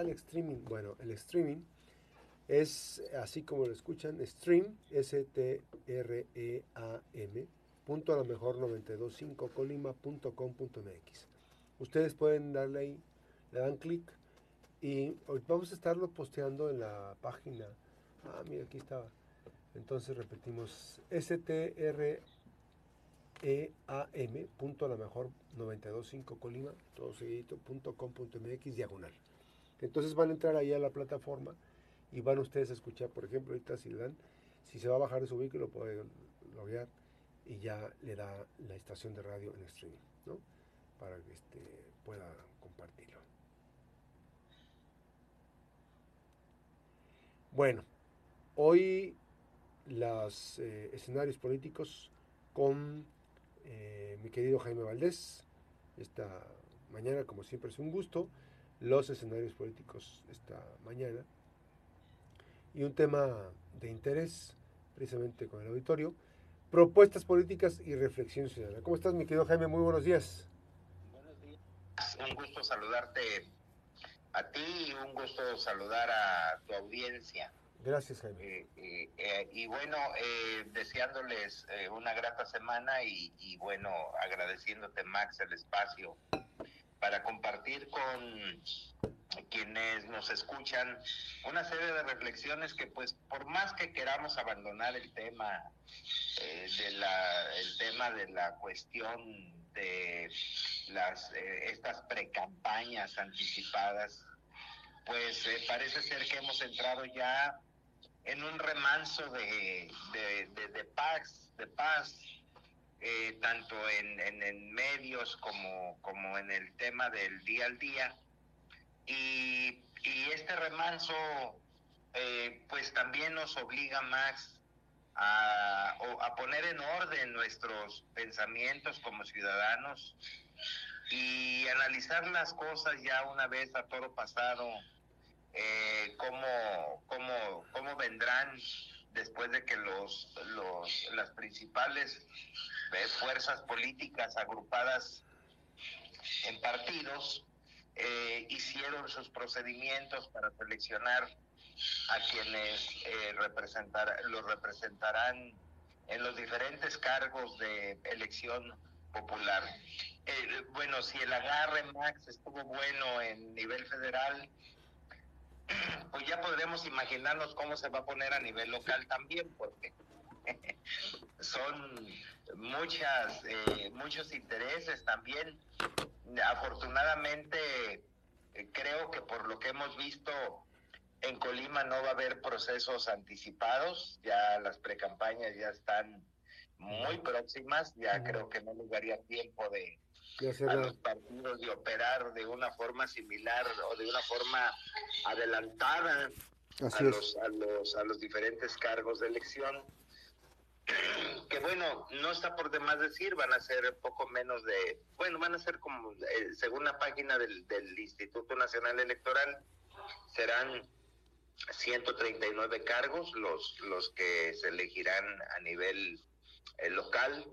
el streaming? Bueno, el streaming es así como lo escuchan, stream, S-T-R-E-A-M, punto a lo mejor 925 colima.com.mx. Ustedes pueden darle ahí, le dan clic y vamos a estarlo posteando en la página. Ah, mira, aquí estaba. Entonces repetimos, S-T-R-E-A-M, punto a lo mejor 925 colima, todo seguidito, punto com, punto mx, diagonal. Entonces van a entrar ahí a la plataforma y van ustedes a escuchar, por ejemplo, ahorita si dan, si se va a bajar de su vehículo, puede loguear y ya le da la estación de radio en streaming, ¿no? Para que este, pueda compartirlo. Bueno, hoy los eh, escenarios políticos con eh, mi querido Jaime Valdés. Esta mañana, como siempre, es un gusto los escenarios políticos esta mañana y un tema de interés precisamente con el auditorio, propuestas políticas y reflexión ciudadana. ¿Cómo estás, mi querido Jaime? Muy buenos días. Buenos días. Un gusto saludarte a ti y un gusto saludar a tu audiencia. Gracias, Jaime. Eh, eh, eh, y bueno, deseándoles una grata semana y, y bueno, agradeciéndote, Max, el espacio para compartir con quienes nos escuchan una serie de reflexiones que pues por más que queramos abandonar el tema eh, de la el tema de la cuestión de las eh, estas precampañas anticipadas pues eh, parece ser que hemos entrado ya en un remanso de, de, de paz de paz eh, tanto en, en, medios como, como en el tema del día al día. Y, y este remanso, eh, pues también nos obliga más a, a, poner en orden nuestros pensamientos como ciudadanos y analizar las cosas ya una vez a todo pasado, eh, cómo, cómo, cómo vendrán después de que los, los, las principales eh, fuerzas políticas agrupadas en partidos eh, hicieron sus procedimientos para seleccionar a quienes eh, representar, los representarán en los diferentes cargos de elección popular. Eh, bueno, si el agarre, Max, estuvo bueno en nivel federal, pues ya podremos imaginarnos cómo se va a poner a nivel local también, porque son muchas eh, muchos intereses también. Afortunadamente, eh, creo que por lo que hemos visto en Colima no va a haber procesos anticipados, ya las precampañas ya están muy próximas, ya creo que no les daría tiempo de a los partidos de operar de una forma similar o de una forma adelantada a los, a los, a los diferentes cargos de elección que bueno, no está por demás decir, van a ser poco menos de, bueno, van a ser como, eh, según la página del, del Instituto Nacional Electoral, serán 139 cargos los, los que se elegirán a nivel eh, local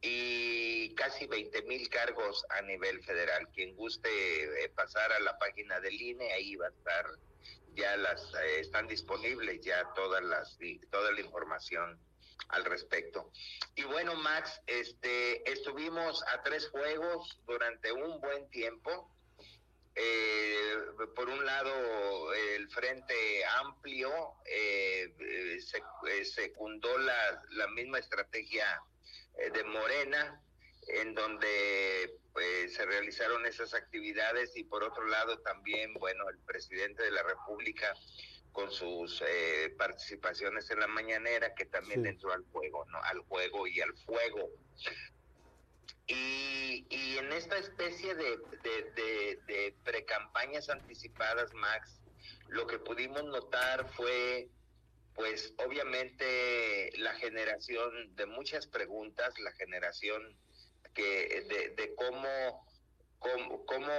y casi 20 mil cargos a nivel federal. Quien guste eh, pasar a la página del INE, ahí va a estar, ya las están disponibles ya todas las, toda la información al respecto. Y bueno, Max, este, estuvimos a tres juegos durante un buen tiempo. Eh, por un lado, el Frente Amplio eh, eh, secundó la, la, misma estrategia de Morena, en donde pues, se realizaron esas actividades y por otro lado también, bueno, el presidente de la República con sus eh, participaciones en la mañanera, que también entró al juego, ¿no? Al juego y al fuego. Y, y en esta especie de, de, de, de precampañas anticipadas, Max, lo que pudimos notar fue, pues obviamente, la generación de muchas preguntas, la generación que de, cómo, cómo, cómo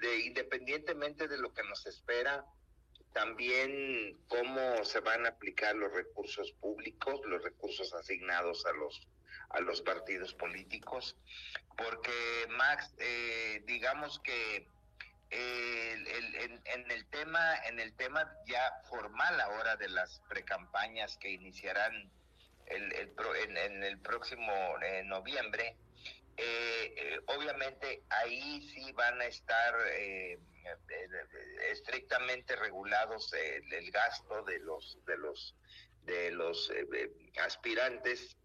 de, independientemente de lo que nos espera, también cómo se van a aplicar los recursos públicos, los recursos asignados a los a los partidos políticos, porque Max, eh, digamos que en, el tema, en el tema ya formal ahora de las precampañas que iniciarán el, en, el próximo eh, noviembre, eh, eh, obviamente ahí sí van a estar estrictamente regulados el, gasto de los de los de los aspirantes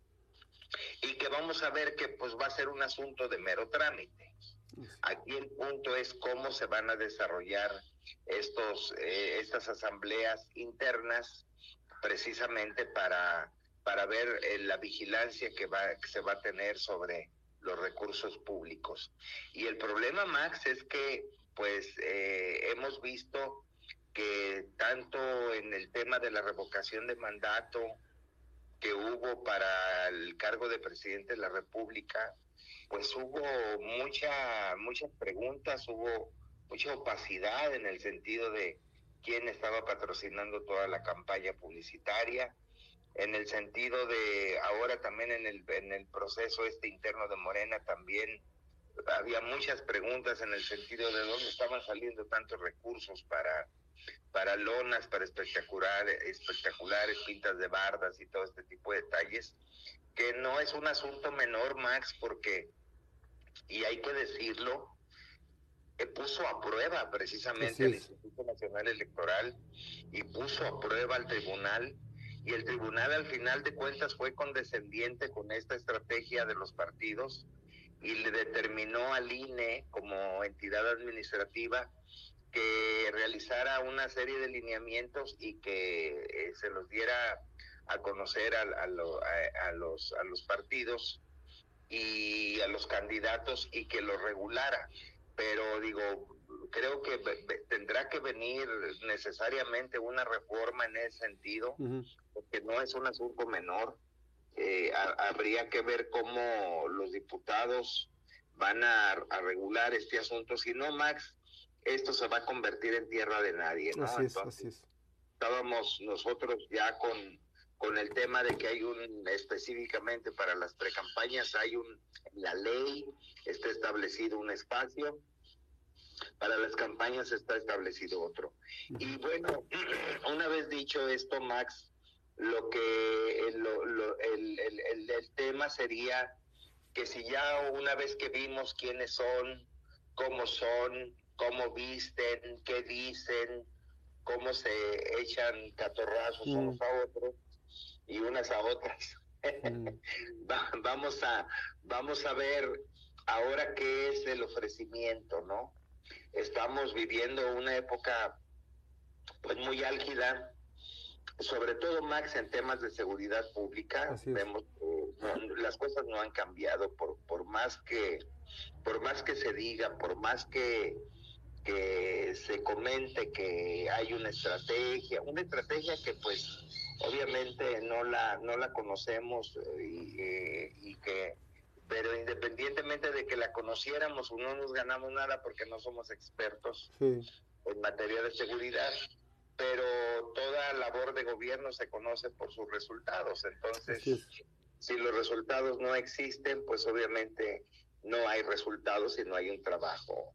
y que vamos a ver que pues va a ser un asunto de mero trámite. Aquí el punto es cómo se van a desarrollar estos, eh, estas asambleas internas precisamente para, para ver eh, la vigilancia que, va, que se va a tener sobre los recursos públicos. Y el problema, Max, es que pues eh, hemos visto que tanto en el tema de la revocación de mandato que hubo para el cargo de presidente de la República, pues hubo mucha, muchas preguntas, hubo mucha opacidad en el sentido de quién estaba patrocinando toda la campaña publicitaria, en el sentido de ahora también en el, en el proceso este interno de Morena también había muchas preguntas en el sentido de dónde estaban saliendo tantos recursos para, para lonas, para espectaculares, espectaculares, pintas de bardas y todo este tipo de detalles, que no es un asunto menor, Max, porque y hay que decirlo, puso a prueba precisamente el Instituto Nacional Electoral y puso a prueba al tribunal y el tribunal al final de cuentas fue condescendiente con esta estrategia de los partidos y le determinó al INE como entidad administrativa que realizara una serie de lineamientos y que eh, se los diera a conocer a, a, los, a los partidos y a los candidatos y que lo regulara. Pero digo, creo que tendrá que venir necesariamente una reforma en ese sentido, porque no es un asunto menor. Eh, habría que ver cómo los diputados van a, regular este asunto. Si no, Max, esto se va a convertir en tierra de nadie. ¿no? Así es, así es. Estábamos nosotros ya con con el tema de que hay un, específicamente para las precampañas, hay un, en la ley está establecido un espacio, para las campañas está establecido otro. Y bueno, una vez dicho esto, Max, lo que lo, lo, el, el, el, tema sería que si ya una vez que vimos quiénes son, cómo son, cómo visten, qué dicen, cómo se echan catorrazos unos a otros, y unas a otras. Mm. vamos a vamos a ver ahora qué es el ofrecimiento, ¿no? Estamos viviendo una época pues muy álgida, sobre todo Max en temas de seguridad pública. Vemos las cosas no han cambiado por por más que por más que se diga, por más que que se comente que hay una estrategia, una estrategia que pues obviamente no la, no la conocemos eh, eh, y, que pero independientemente de que la conociéramos no nos ganamos nada porque no somos expertos en materia de seguridad pero toda labor de gobierno se conoce por sus resultados. Entonces si los resultados no existen pues obviamente no hay resultados y no hay un trabajo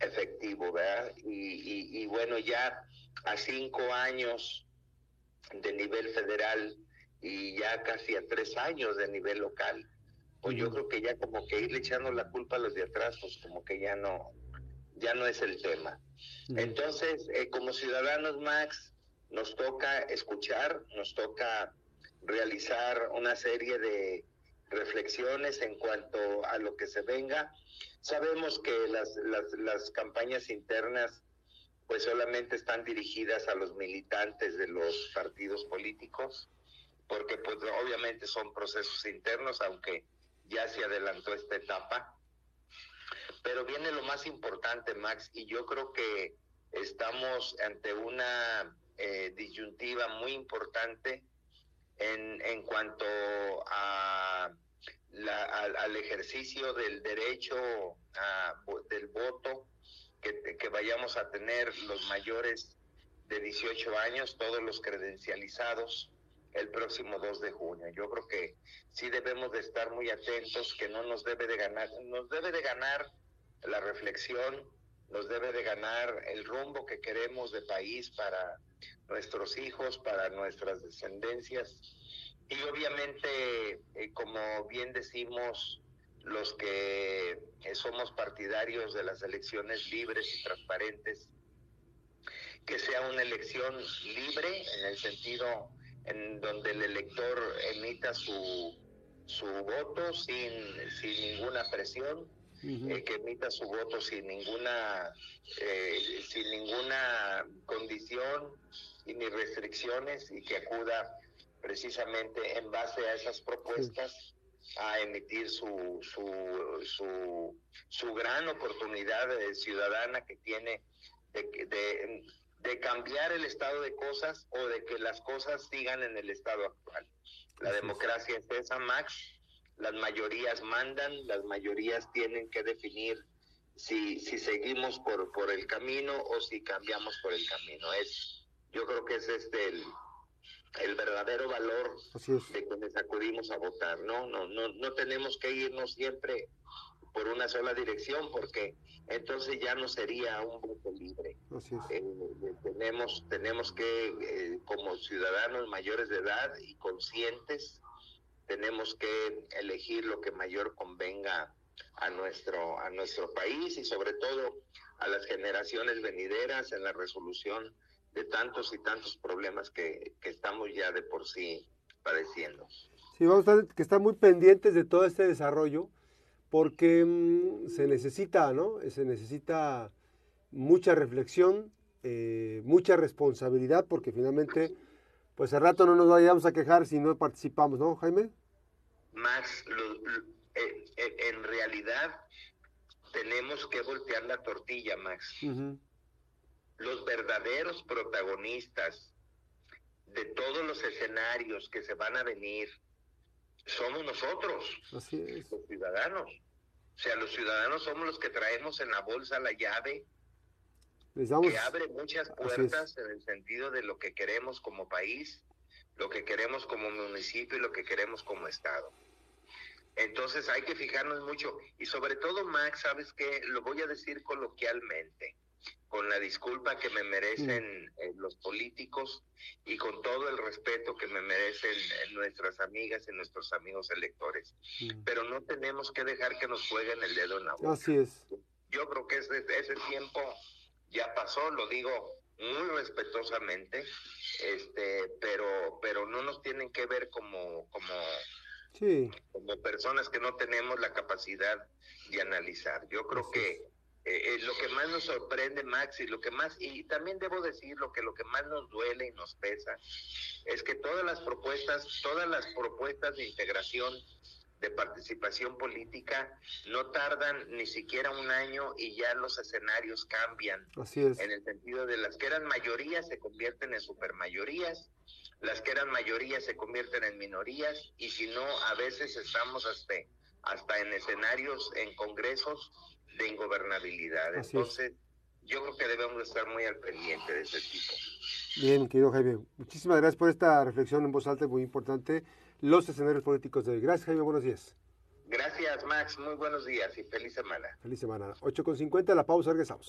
efectivo verdad y, y bueno ya a cinco años de nivel federal y ya casi a tres años de nivel local, pues yo creo que ya como que irle echando la culpa a los de atrás, pues como que ya no, ya no es el tema. Entonces, eh, como ciudadanos, Max, nos toca escuchar, nos toca realizar una serie de reflexiones en cuanto a lo que se venga. Sabemos que las, las, las campañas internas pues solamente están dirigidas a los militantes de los partidos políticos, porque pues obviamente son procesos internos, aunque ya se adelantó esta etapa. Pero viene lo más importante, Max, y yo creo que estamos ante una eh, disyuntiva muy importante en, en cuanto a al, ejercicio del derecho del voto que, vayamos a tener los mayores de 18 años, todos los credencializados, el próximo 2 de junio. Yo creo que sí debemos de estar muy atentos, que no nos debe de ganar, nos debe de ganar la reflexión nos debe de ganar el rumbo que queremos de país para nuestros hijos, para nuestras descendencias. Y obviamente, eh, como bien decimos, los que somos partidarios de las elecciones libres y transparentes, que sea una elección libre en el sentido en donde el elector emita su, su voto sin, sin ninguna presión, eh, que emita su voto sin ninguna, eh, sin ninguna condición y ni restricciones y que acuda precisamente en base a esas propuestas a emitir su, su, su, su gran oportunidad ciudadana que tiene de, de, de, cambiar el estado de cosas o de que las cosas sigan en el estado actual. La democracia es esa, Max. Las mayorías mandan, las mayorías tienen que definir si, si seguimos por, por el camino o si cambiamos por el camino. Es, yo creo que es este el, el verdadero valor de quienes acudimos a votar, ¿no? No, no, no tenemos que irnos siempre por una sola dirección porque entonces ya no sería un voto libre. Eh, eh, tenemos, tenemos que, eh, como ciudadanos mayores de edad y conscientes, tenemos que elegir lo que mayor convenga a nuestro, a nuestro país y sobre todo a las generaciones venideras en la resolución de tantos y tantos problemas que, estamos ya de por sí padeciendo. Sí, vamos a estar, que estar muy pendientes de todo este desarrollo porque mm, se necesita, ¿no? Se necesita mucha reflexión, eh, mucha responsabilidad, porque finalmente, pues al rato no nos vayamos a quejar si no participamos, ¿no, Jaime? Max, eh, eh, en realidad tenemos que voltear la tortilla, Max los verdaderos protagonistas de todos los escenarios que se van a venir somos nosotros, los ciudadanos. O sea, los ciudadanos somos los que traemos en la bolsa la llave que abre muchas puertas en el sentido de lo que queremos como país, lo que queremos como municipio y lo que queremos como Estado. Entonces hay que fijarnos mucho. Y sobre todo, Max, sabes que lo voy a decir coloquialmente con la disculpa que me merecen eh, los políticos y con todo el respeto que me merecen eh, nuestras amigas y nuestros amigos electores. Pero no tenemos que dejar que nos jueguen el dedo en la boca. Así es. Yo creo que ese, ese tiempo ya pasó, lo digo muy respetuosamente, este, pero, pero no nos tienen que ver como, como, como personas que no tenemos la capacidad de analizar. Yo creo que eh, eh, lo que más nos sorprende, Max, y lo que más, y también debo decir lo que lo que más nos duele y nos pesa, es que todas las propuestas, todas las propuestas de integración de participación política no tardan ni siquiera un año y ya los escenarios cambian. Así es. En el sentido de las que eran mayorías se convierten en supermayorías, las que eran mayorías se convierten en minorías y si no, a veces estamos hasta, hasta en escenarios, en congresos de ingobernabilidad. Entonces, yo creo que debemos estar muy al pendiente de ese tipo. Bien, querido Jaime, muchísimas gracias por esta reflexión en voz alta, muy importante. Los escenarios políticos de hoy. Gracias, Jaime, buenos días. Gracias, Max, muy buenos días y feliz semana. Feliz semana. 8.50, la pausa, regresamos.